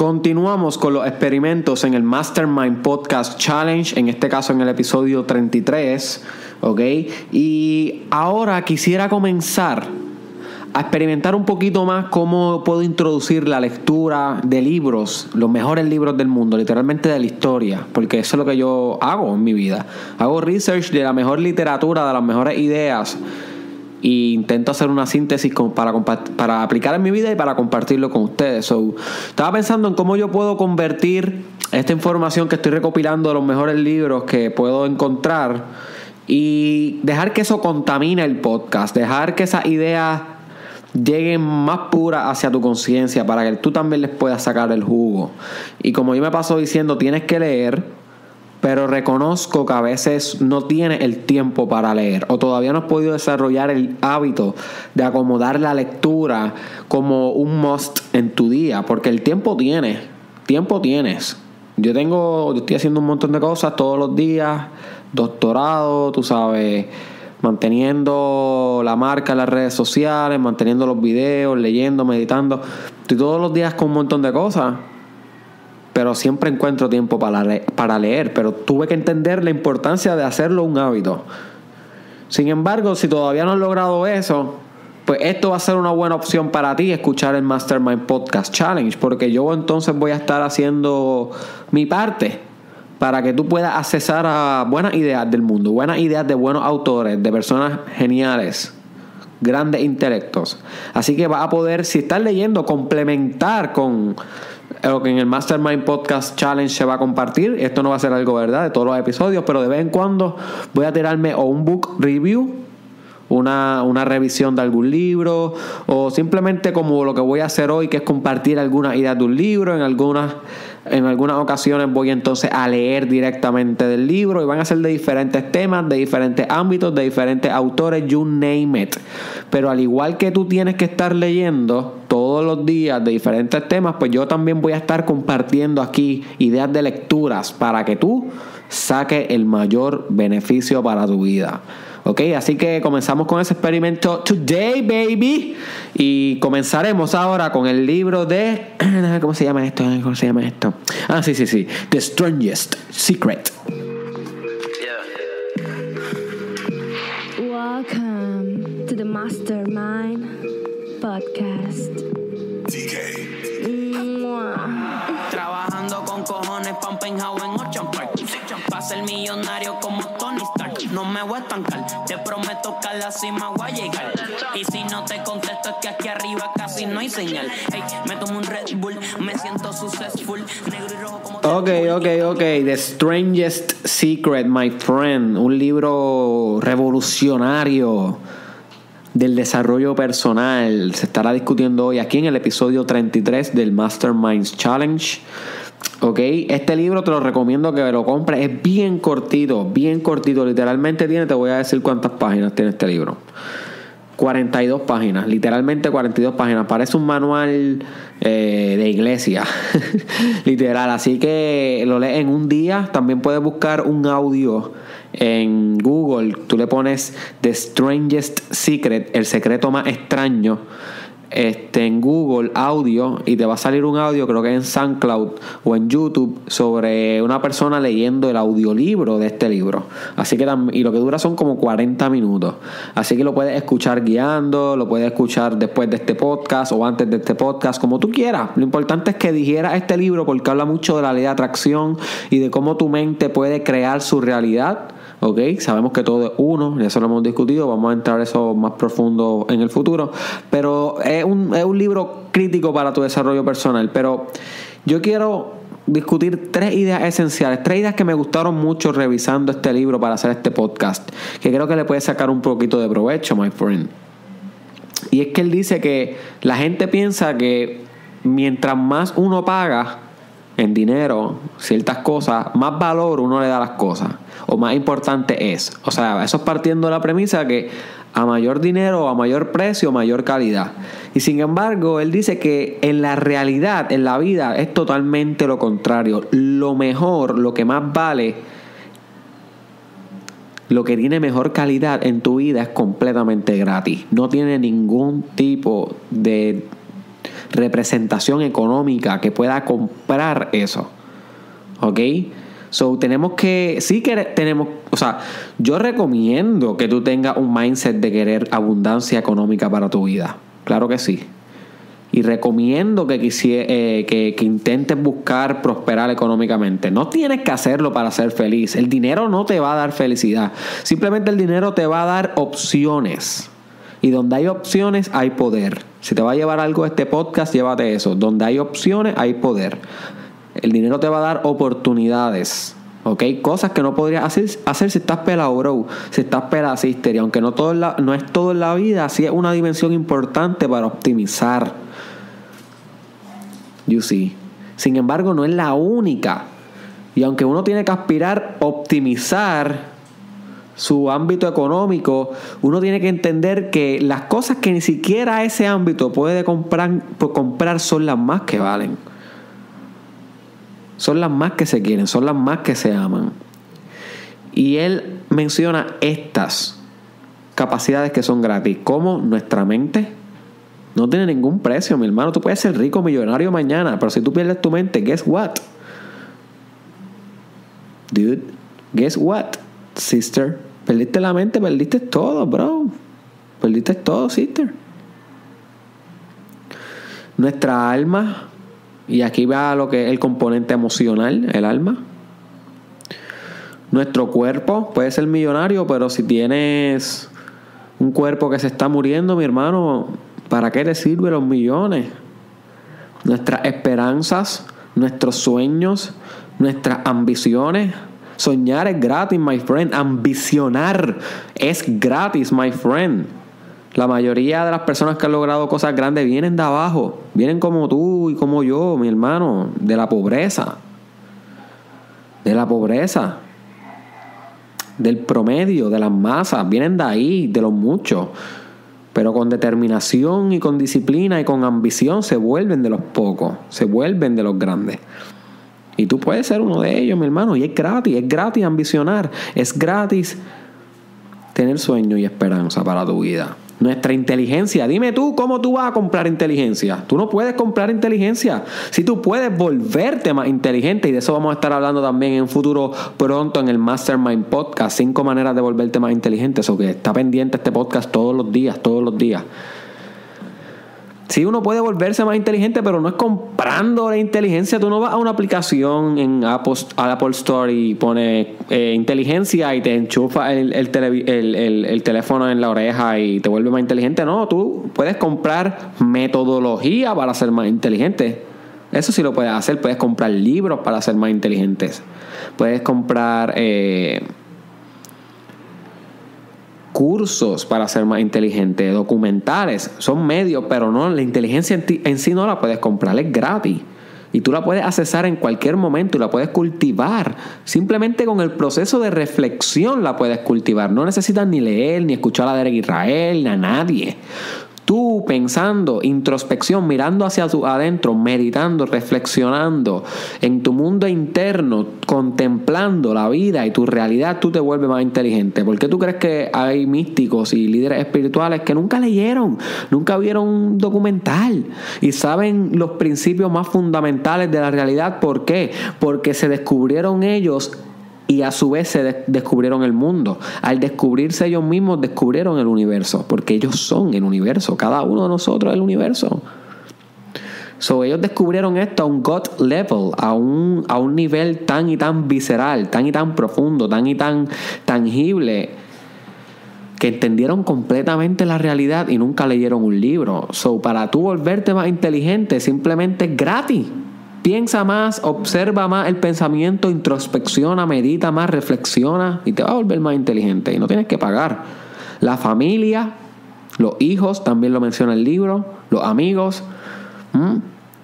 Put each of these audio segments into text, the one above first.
Continuamos con los experimentos en el Mastermind Podcast Challenge, en este caso en el episodio 33, ¿ok? Y ahora quisiera comenzar a experimentar un poquito más cómo puedo introducir la lectura de libros, los mejores libros del mundo, literalmente de la historia, porque eso es lo que yo hago en mi vida. Hago research de la mejor literatura, de las mejores ideas e intento hacer una síntesis para, para aplicar en mi vida y para compartirlo con ustedes. So, estaba pensando en cómo yo puedo convertir esta información que estoy recopilando de los mejores libros que puedo encontrar y dejar que eso contamine el podcast, dejar que esas ideas lleguen más puras hacia tu conciencia para que tú también les puedas sacar el jugo. Y como yo me paso diciendo, tienes que leer, pero reconozco que a veces no tienes el tiempo para leer o todavía no has podido desarrollar el hábito de acomodar la lectura como un must en tu día, porque el tiempo tienes, tiempo tienes. Yo tengo, yo estoy haciendo un montón de cosas todos los días, doctorado, tú sabes, manteniendo la marca en las redes sociales, manteniendo los videos, leyendo, meditando. Estoy todos los días con un montón de cosas, pero siempre encuentro tiempo para, para leer. Pero tuve que entender la importancia de hacerlo un hábito. Sin embargo, si todavía no has logrado eso, pues esto va a ser una buena opción para ti escuchar el Mastermind Podcast Challenge, porque yo entonces voy a estar haciendo mi parte para que tú puedas accesar a buenas ideas del mundo, buenas ideas de buenos autores, de personas geniales, grandes intelectos. Así que vas a poder, si estás leyendo, complementar con lo que en el Mastermind Podcast Challenge se va a compartir. Esto no va a ser algo, ¿verdad?, de todos los episodios, pero de vez en cuando voy a tirarme o un book review una, una, revisión de algún libro o simplemente como lo que voy a hacer hoy que es compartir algunas ideas de un libro en algunas en algunas ocasiones voy entonces a leer directamente del libro y van a ser de diferentes temas, de diferentes ámbitos, de diferentes autores, you name it. Pero al igual que tú tienes que estar leyendo todos los días de diferentes temas, pues yo también voy a estar compartiendo aquí ideas de lecturas para que tú saques el mayor beneficio para tu vida. Ok, así que comenzamos con ese experimento today, baby. Y comenzaremos ahora con el libro de. ¿Cómo se llama esto? ¿Cómo se llama esto? Ah, sí, sí, sí. The Strangest Secret. Welcome to the Mastermind Podcast. DK. Trabajando con cojones, pumping how en Ocean Park. Para ser millonario como Tony no me voy a estancar. Te prometo que a la cima voy a llegar. Y si no te contesto es que aquí arriba casi no hay señal. Hey, me tomo un Red Bull, me siento successful. Negro y rojo como. Ok, ok, ok. The Strangest Secret, my friend. Un libro revolucionario del desarrollo personal. Se estará discutiendo hoy aquí en el episodio 33 del Masterminds Challenge. Ok, este libro te lo recomiendo que lo compres. Es bien cortito, bien cortito. Literalmente tiene, te voy a decir cuántas páginas tiene este libro. 42 páginas, literalmente 42 páginas. Parece un manual eh, de iglesia, literal. Así que lo lees en un día. También puedes buscar un audio en Google. Tú le pones The Strangest Secret, el secreto más extraño este, en Google audio y te va a salir un audio, creo que en SoundCloud o en YouTube, sobre una persona leyendo el audiolibro de este libro. Así que y lo que dura son como 40 minutos. Así que lo puedes escuchar guiando, lo puedes escuchar después de este podcast o antes de este podcast, como tú quieras. Lo importante es que digieras este libro porque habla mucho de la ley de atracción y de cómo tu mente puede crear su realidad ¿ok? Sabemos que todo es uno, ya eso lo hemos discutido, vamos a entrar eso más profundo en el futuro, pero es un, es un libro crítico para tu desarrollo personal, pero yo quiero discutir tres ideas esenciales, tres ideas que me gustaron mucho revisando este libro para hacer este podcast, que creo que le puede sacar un poquito de provecho, my friend. Y es que él dice que la gente piensa que mientras más uno paga en dinero ciertas cosas, más valor uno le da a las cosas o más importante es. O sea, eso es partiendo de la premisa que a mayor dinero, a mayor precio, mayor calidad. Y sin embargo, él dice que en la realidad, en la vida, es totalmente lo contrario. Lo mejor, lo que más vale, lo que tiene mejor calidad en tu vida es completamente gratis. No tiene ningún tipo de representación económica que pueda comprar eso. ¿Ok? So, tenemos que, sí que tenemos, o sea, yo recomiendo que tú tengas un mindset de querer abundancia económica para tu vida. Claro que sí. Y recomiendo que, eh, que, que, intentes buscar prosperar económicamente. No tienes que hacerlo para ser feliz. El dinero no te va a dar felicidad. Simplemente el dinero te va a dar opciones. Y donde hay opciones hay poder. Si te va a llevar algo este podcast, llévate eso. Donde hay opciones hay poder. El dinero te va a dar oportunidades. ¿Ok? Cosas que no podrías hacer, si estás pelado, bro. Si estás pelado, sister. Y aunque no, todo no es todo en la vida, sí es una dimensión importante para optimizar. You see. Sin embargo, no es la única. Y aunque uno tiene que aspirar a optimizar su ámbito económico, uno tiene que entender que las cosas que ni siquiera ese ámbito puede comprar, comprar son las más que valen. Son las más que se quieren, son las más que se aman. Y él menciona estas capacidades que son gratis, como nuestra mente. No tiene ningún precio, mi hermano. Tú puedes ser rico, millonario mañana, pero si tú pierdes tu mente, guess what? Dude, guess what, sister? Perdiste la mente, perdiste todo, bro. Perdiste todo, sister. Nuestra alma, y aquí va lo que es el componente emocional, el alma. Nuestro cuerpo puede ser millonario, pero si tienes un cuerpo que se está muriendo, mi hermano, ¿para qué te sirven los millones? Nuestras esperanzas, nuestros sueños, nuestras ambiciones, Soñar es gratis, my friend. Ambicionar es gratis, my friend. La mayoría de las personas que han logrado cosas grandes vienen de abajo. Vienen como tú y como yo, mi hermano. De la pobreza. De la pobreza. Del promedio, de las masas. Vienen de ahí, de los muchos. Pero con determinación y con disciplina y con ambición se vuelven de los pocos. Se vuelven de los grandes. Y tú puedes ser uno de ellos, mi hermano. Y es gratis, es gratis ambicionar. Es gratis tener sueño y esperanza para tu vida. Nuestra inteligencia. Dime tú cómo tú vas a comprar inteligencia. Tú no puedes comprar inteligencia. Si tú puedes volverte más inteligente, y de eso vamos a estar hablando también en un futuro pronto en el Mastermind Podcast. Cinco maneras de volverte más inteligente. Eso que está pendiente este podcast todos los días, todos los días. Sí, uno puede volverse más inteligente, pero no es comprando la inteligencia. Tú no vas a una aplicación en Apple, Apple Store y pones eh, inteligencia y te enchufa el, el, teléfono en la oreja y te vuelve más inteligente. No, tú puedes comprar metodología para ser más inteligente. Eso sí lo puedes hacer. Puedes comprar libros para ser más inteligentes. Puedes comprar... Eh, cursos para ser más inteligente, documentales, son medios, pero no, la inteligencia en, sí no la puedes comprar, es gratis. Y tú la puedes accesar en cualquier momento y la puedes cultivar. Simplemente con el proceso de reflexión la puedes cultivar. No necesitas ni leer, ni escuchar a Derek Israel, ni a nadie tú pensando, introspección, mirando hacia tu adentro, meditando, reflexionando en tu mundo interno, contemplando la vida y tu realidad, tú te vuelves más inteligente. ¿Por qué tú crees que hay místicos y líderes espirituales que nunca leyeron, nunca vieron un documental y saben los principios más fundamentales de la realidad? ¿Por qué? Porque se descubrieron ellos y a su vez se descubrieron el mundo. Al descubrirse ellos mismos, descubrieron el universo, porque ellos son el universo, cada uno de nosotros es el universo. So, ellos descubrieron esto a un God level, a un, a un nivel tan y tan visceral, tan y tan profundo, tan y tan tangible, que entendieron completamente la realidad y nunca leyeron un libro. So, para tú volverte más inteligente, simplemente es gratis. Piensa más, observa más el pensamiento, introspecciona, medita más, reflexiona y te va a volver más inteligente y no tienes que pagar. La familia, los hijos, también lo menciona el libro, los amigos,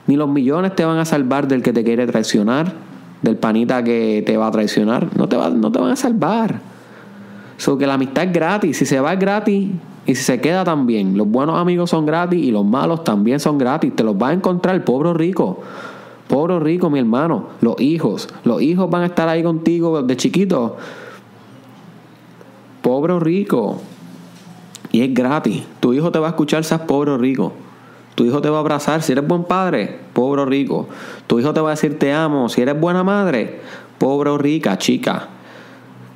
ni los millones te van a salvar del que te quiere traicionar, del panita que te va a traicionar, no te, va, no te van a salvar. So que la amistad es gratis, si se va es gratis y si se queda también. Los buenos amigos son gratis y los malos también son gratis, te los va a encontrar el pobre rico. Pobre rico, mi hermano. Los hijos. Los hijos van a estar ahí contigo de chiquito. Pobre rico. Y es gratis. Tu hijo te va a escuchar, seas pobre rico. Tu hijo te va a abrazar si eres buen padre, pobre rico. Tu hijo te va a decir te amo si eres buena madre, pobre rica, chica.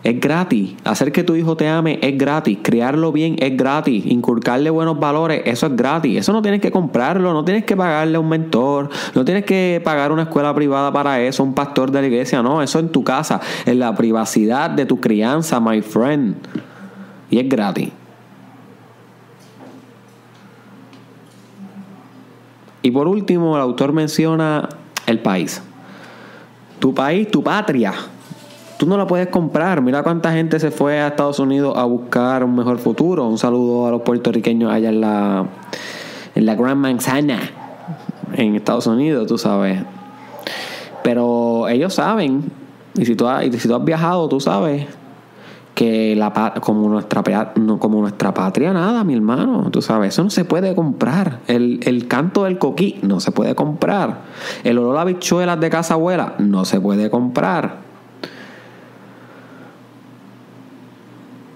Es gratis. Hacer que tu hijo te ame es gratis. Criarlo bien es gratis. Inculcarle buenos valores, eso es gratis. Eso no tienes que comprarlo, no tienes que pagarle a un mentor, no tienes que pagar una escuela privada para eso, un pastor de la iglesia. No, eso en tu casa, en la privacidad de tu crianza, my friend. Y es gratis. Y por último, el autor menciona el país. Tu país, tu patria. Tú no la puedes comprar. Mira cuánta gente se fue a Estados Unidos a buscar un mejor futuro. Un saludo a los puertorriqueños allá en la, en la Gran Manzana, en Estados Unidos, tú sabes. Pero ellos saben, y si tú has, y si tú has viajado, tú sabes que la como nuestra como nuestra patria nada mi hermano tú sabes eso no se puede comprar el, el canto del coquí no se puede comprar el olor a bichuelas de casa abuela no se puede comprar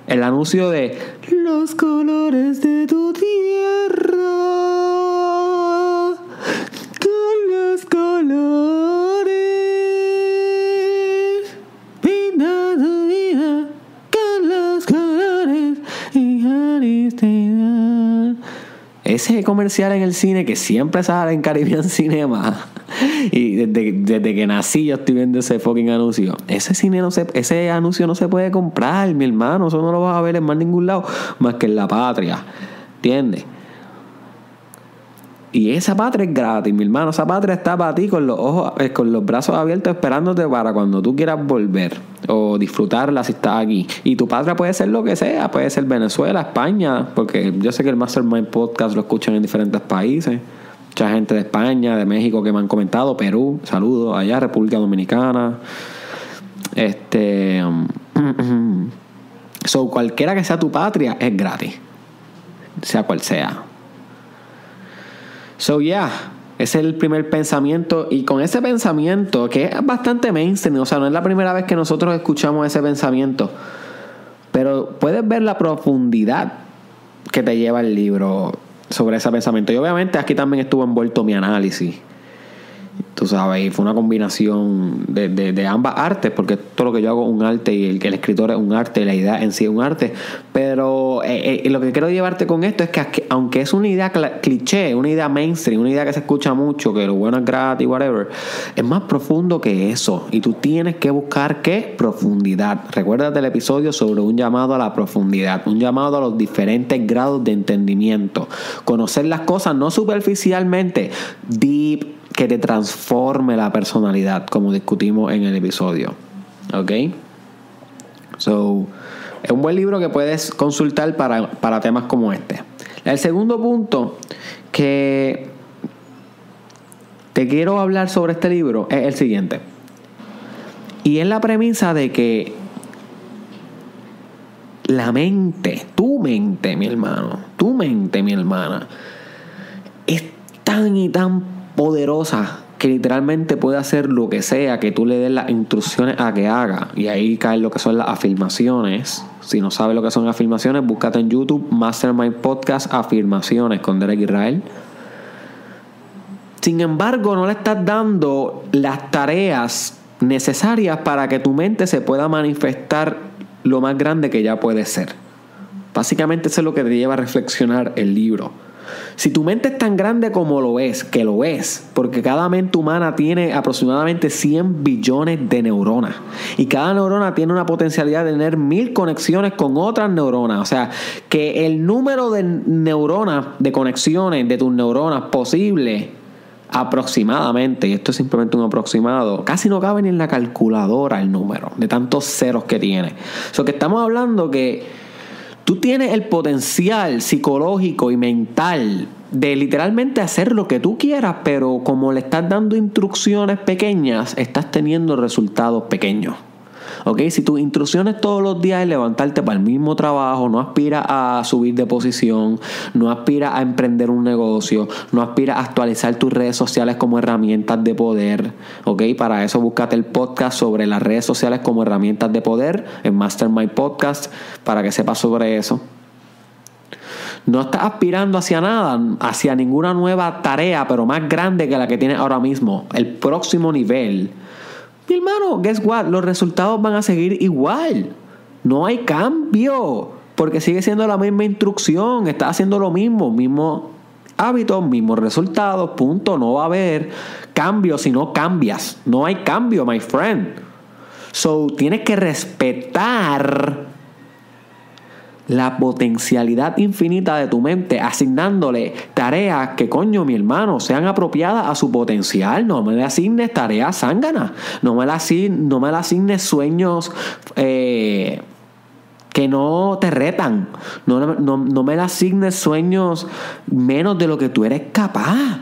el anuncio de los colores de tu tierra con los colores pinta tu con los colores y ese comercial en el cine que siempre sale en Caribbean Cinema y desde, desde, que nací yo estoy viendo ese fucking anuncio. Ese cine no se, ese anuncio no se puede comprar, mi hermano. Eso no lo vas a ver en más ningún lado, más que en la patria. ¿Entiendes? Y esa patria es gratis, mi hermano. Esa patria está para ti con los ojos, eh, con los brazos abiertos esperándote para cuando tú quieras volver o disfrutarla si estás aquí. Y tu patria puede ser lo que sea, puede ser Venezuela, España, porque yo sé que el Mastermind Podcast lo escuchan en diferentes países. Mucha gente de España, de México que me han comentado, Perú, saludos, allá, República Dominicana. Este. so, cualquiera que sea tu patria es gratis. Sea cual sea. So, yeah. Ese es el primer pensamiento. Y con ese pensamiento, que es bastante mainstream, o sea, no es la primera vez que nosotros escuchamos ese pensamiento. Pero puedes ver la profundidad que te lleva el libro sobre ese pensamiento. Y obviamente aquí también estuvo envuelto mi análisis. Tú sabes, y fue una combinación de, de, ambas artes, porque todo lo que yo hago es un arte y el, el escritor es un arte, la idea en sí es un arte. Pero eh, eh, lo que quiero llevarte con esto es que, aunque es una idea cliché, una idea mainstream, una idea que se escucha mucho, que lo bueno es gratis, whatever, es más profundo que eso. Y tú tienes que buscar qué? Profundidad. Recuerda el episodio sobre un llamado a la profundidad, un llamado a los diferentes grados de entendimiento. Conocer las cosas no superficialmente, deep que te transforme la personalidad, como discutimos en el episodio. ¿Ok? So, es un buen libro que puedes consultar para, para temas como este. El segundo punto que te quiero hablar sobre este libro es el siguiente. Y es la premisa de que la mente, tu mente, mi hermano, tu mente, mi hermana, es tan y tan poderosa que literalmente puede hacer lo que sea que tú le des las instrucciones a que haga. Y ahí caen lo que son las afirmaciones. Si no sabes lo que son afirmaciones, búscate en YouTube Mastermind Podcast Afirmaciones con Derek Israel. Sin embargo, no le estás dando las tareas necesarias para que tu mente se pueda manifestar lo más grande que ya puede ser. Básicamente eso es lo que te lleva a reflexionar el libro. Si tu mente es tan grande como lo es, que lo es, porque cada mente humana tiene aproximadamente 100 billones de neuronas y cada neurona tiene una potencialidad de tener mil conexiones con otras neuronas, o sea, que el número de neuronas, de conexiones de tus neuronas posible aproximadamente, y esto es simplemente un aproximado, casi no cabe ni en la calculadora el número de tantos ceros que tiene. O sea, que estamos hablando que Tú tienes el potencial psicológico y mental de literalmente hacer lo que tú quieras, pero como le estás dando instrucciones pequeñas, estás teniendo resultados pequeños. ¿Ok? Si tus instrucciones todos los días es levantarte para el mismo trabajo, no aspiras a subir de posición, no aspiras a emprender un negocio, no aspiras a actualizar tus redes sociales como herramientas de poder, ¿ok? Para eso búscate el podcast sobre las redes sociales como herramientas de poder en Mastermind Podcast para que sepas sobre eso. No estás aspirando hacia nada, hacia ninguna nueva tarea, pero más grande que la que tienes ahora mismo. El próximo nivel. Mi hermano, guess what? Los resultados van a seguir igual. No hay cambio. Porque sigue siendo la misma instrucción. Estás haciendo lo mismo. Mismo hábitos, mismos resultados. Punto. No va a haber cambio si no cambias. No hay cambio, my friend. So, tienes que respetar la potencialidad infinita de tu mente, asignándole tareas que, coño, mi hermano, sean apropiadas a su potencial. No me le asignes tareas zánganas. No me le asignes, no me asignes sueños eh, que no te retan. No, no me le asignes sueños menos de lo que tú eres capaz.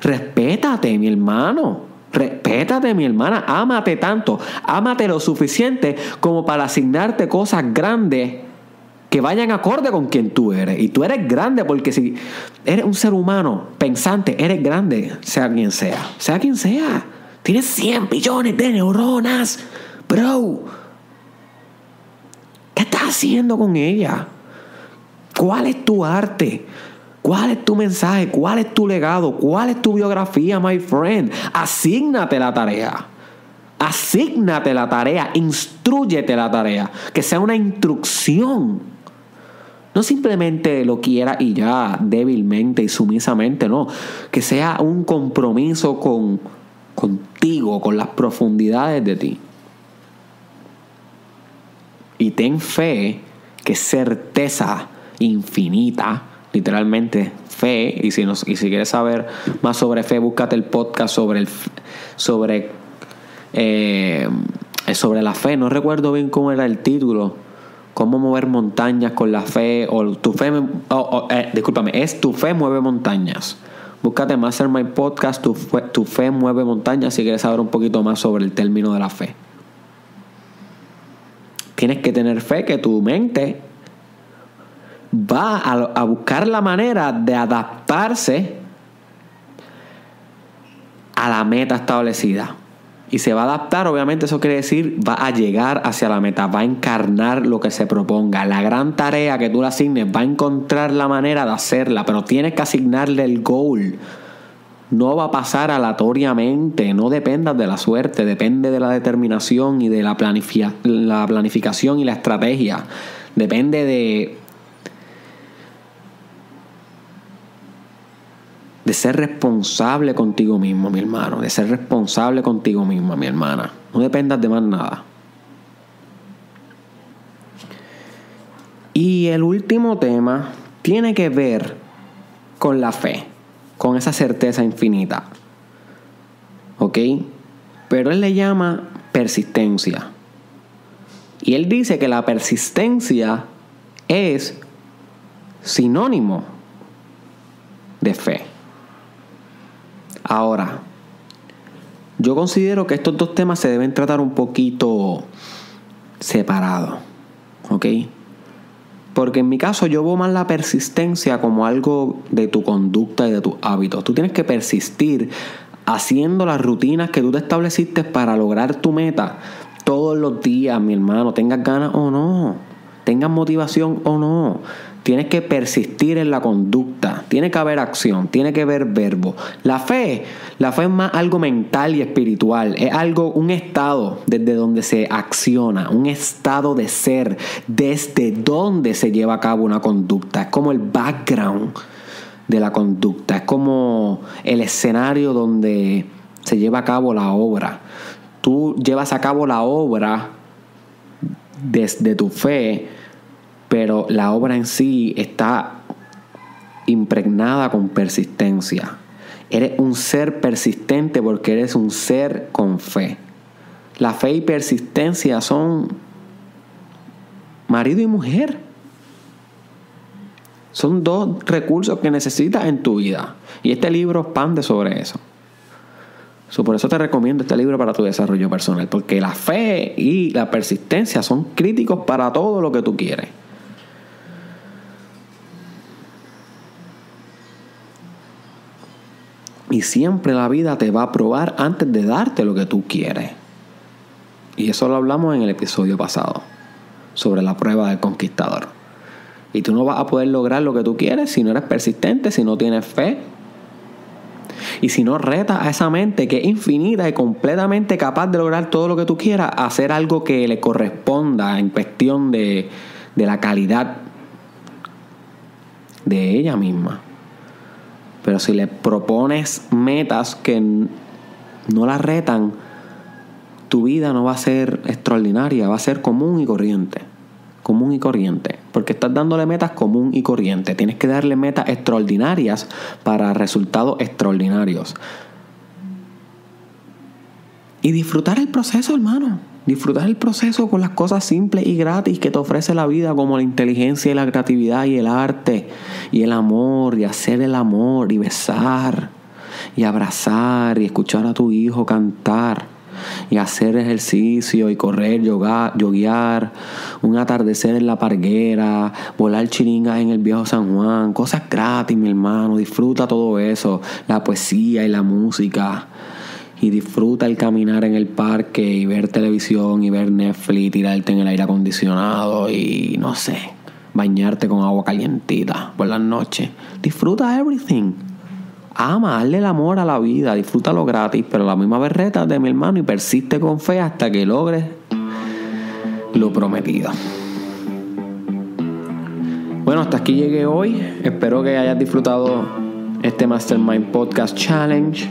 Respétate, mi hermano. Respétate, mi hermana. Ámate tanto. Ámate lo suficiente como para asignarte cosas grandes que vayan acorde con quien tú eres. Y tú eres grande porque si eres un ser humano pensante, eres grande, sea quien sea. Sea quien sea. Tienes 100 billones de neuronas. Bro. ¿Qué estás haciendo con ella? ¿Cuál es tu arte? ¿Cuál es tu mensaje? ¿Cuál es tu legado? ¿Cuál es tu biografía, my friend? Asígnate la tarea. Asígnate la tarea. Instruyete la tarea. Que sea una instrucción no simplemente lo quiera y ya débilmente y sumisamente, no. Que sea un compromiso con, contigo, con las profundidades de ti. Y ten fe que certeza infinita, literalmente fe, y si, y si quieres saber más sobre fe, búscate el podcast sobre, el, sobre, eh, sobre la fe. No recuerdo bien cómo era el título cómo mover montañas con la fe, o tu fe, eh, discúlpame, es tu fe mueve montañas. Búscate Mastermind Podcast, tu fe, tu fe mueve montañas si quieres saber un poquito más sobre el término de la fe. Tienes que tener fe que tu mente va a buscar la manera de adaptarse a la meta establecida y se va a adaptar, obviamente eso quiere decir va a llegar hacia la meta, va a encarnar lo que se proponga. La gran tarea que tú le asignes va a encontrar la manera de hacerla, pero tienes que asignarle el goal. No va a pasar aleatoriamente, no dependas de la suerte, depende de la determinación y de la, la planificación y la estrategia. Depende de de ser responsable contigo mismo, mi hermano, de ser responsable contigo mismo, mi hermana. No dependas de más nada. Y el último tema tiene que ver con la fe, con esa certeza infinita. ¿Ok? Pero él le llama persistencia. Y él dice que la persistencia es sinónimo de fe. Ahora, yo considero que estos dos temas se deben tratar un poquito separados, ¿ok? Porque en mi caso yo veo más la persistencia como algo de tu conducta y de tus hábitos. Tú tienes que persistir haciendo las rutinas que tú te estableciste para lograr tu meta todos los días, mi hermano, tengas ganas o no, tengas motivación o no. Tienes que persistir en la conducta, tiene que haber acción, tiene que haber verbo. La fe, la fe es más algo mental y espiritual, es algo, un estado desde donde se acciona, un estado de ser, desde donde se lleva a cabo una conducta, es como el background de la conducta, es como el escenario donde se lleva a cabo la obra. Tú llevas a cabo la obra desde tu fe pero la obra en sí está impregnada con persistencia. Eres un ser persistente porque eres un ser con fe. La fe y persistencia son marido y mujer. Son dos recursos que necesitas en tu vida. Y este libro expande sobre eso. por eso te recomiendo este libro para tu desarrollo personal. Porque la fe y la persistencia son críticos para todo lo que tú quieres. Y siempre la vida te va a probar antes de darte lo que tú quieres. Y eso lo hablamos en el episodio pasado, sobre la prueba del conquistador. Y tú no vas a poder lograr lo que tú quieres si no eres persistente, si no tienes fe. Y si no retas a esa mente que es infinita y completamente capaz de lograr todo lo que tú quieras, hacer algo que le corresponda en cuestión de, de la calidad de ella misma. Pero si le propones metas que no la retan, tu vida no va a ser extraordinaria, va a ser común y corriente. Común y corriente. Porque estás dándole metas común y corriente. Tienes que darle metas extraordinarias para resultados extraordinarios. Y disfrutar el proceso, hermano. Disfrutar el proceso con las cosas simples y gratis que te ofrece la vida, como la inteligencia y la creatividad y el arte y el amor y hacer el amor y besar y abrazar y escuchar a tu hijo cantar y hacer ejercicio y correr, yoga, yoguear, un atardecer en la parguera, volar chiringas en el viejo San Juan, cosas gratis, mi hermano, disfruta todo eso, la poesía y la música y disfruta el caminar en el parque y ver televisión y ver Netflix, tirarte en el aire acondicionado y no sé, bañarte con agua calientita por las noches. Disfruta everything. Ama, hazle el amor a la vida, disfrútalo gratis, pero la misma vez de mi hermano y persiste con fe hasta que logres lo prometido. Bueno, hasta aquí llegué hoy. Espero que hayas disfrutado este Mastermind Podcast Challenge.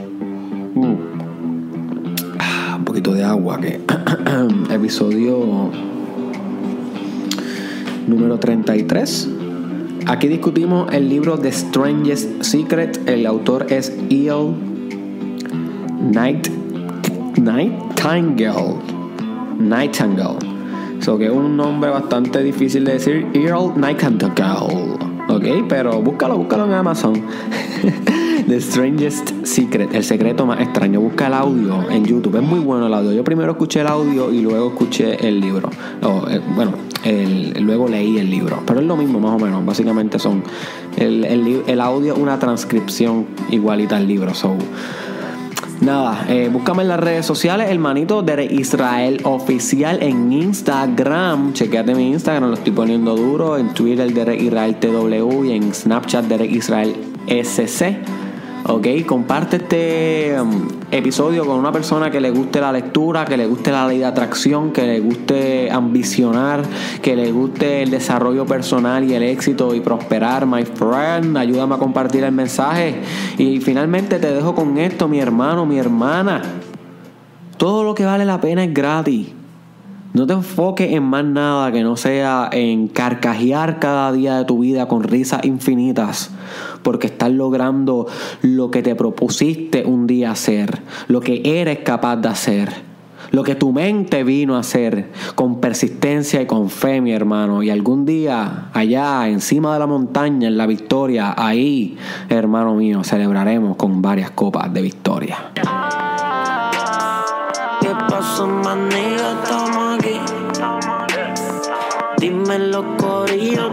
De agua, que episodio número 33. Aquí discutimos el libro The Strangest Secret. El autor es E.L. Night, Nightingale. Nightingale. So que es un nombre bastante difícil de decir. Earl Nightingale. Ok, pero búscalo, búscalo en Amazon. The Strangest Secret, el secreto más extraño. Busca el audio en YouTube. Es muy bueno el audio. Yo primero escuché el audio y luego escuché el libro. Eh, bueno, luego leí el libro. Pero es lo mismo, más o menos. Básicamente son. El, el, audio, una transcripción igualita al libro. So, Nada, eh, búscame en las redes sociales, hermanito de Israel Oficial en Instagram. Chequeate mi Instagram, lo estoy poniendo duro. En Twitter, Derek Israel TW y en Snapchat, Derek Israel SC. Ok, comparte este um, episodio con una persona que le guste la lectura, que le guste la ley de atracción, que le guste ambicionar, que le guste el desarrollo personal y el éxito y prosperar, my friend. Ayúdame a compartir el mensaje. Y finalmente te dejo con esto, mi hermano, mi hermana. Todo lo que vale la pena es gratis. No te enfoques en más nada que no sea en carcajear cada día de tu vida con risas infinitas, porque estás logrando lo que te propusiste un día hacer, lo que eres capaz de hacer, lo que tu mente vino a hacer con persistencia y con fe, mi hermano. Y algún día, allá, encima de la montaña, en la victoria, ahí, hermano mío, celebraremos con varias copas de victoria. ¿Qué pasó, Dime los corillos.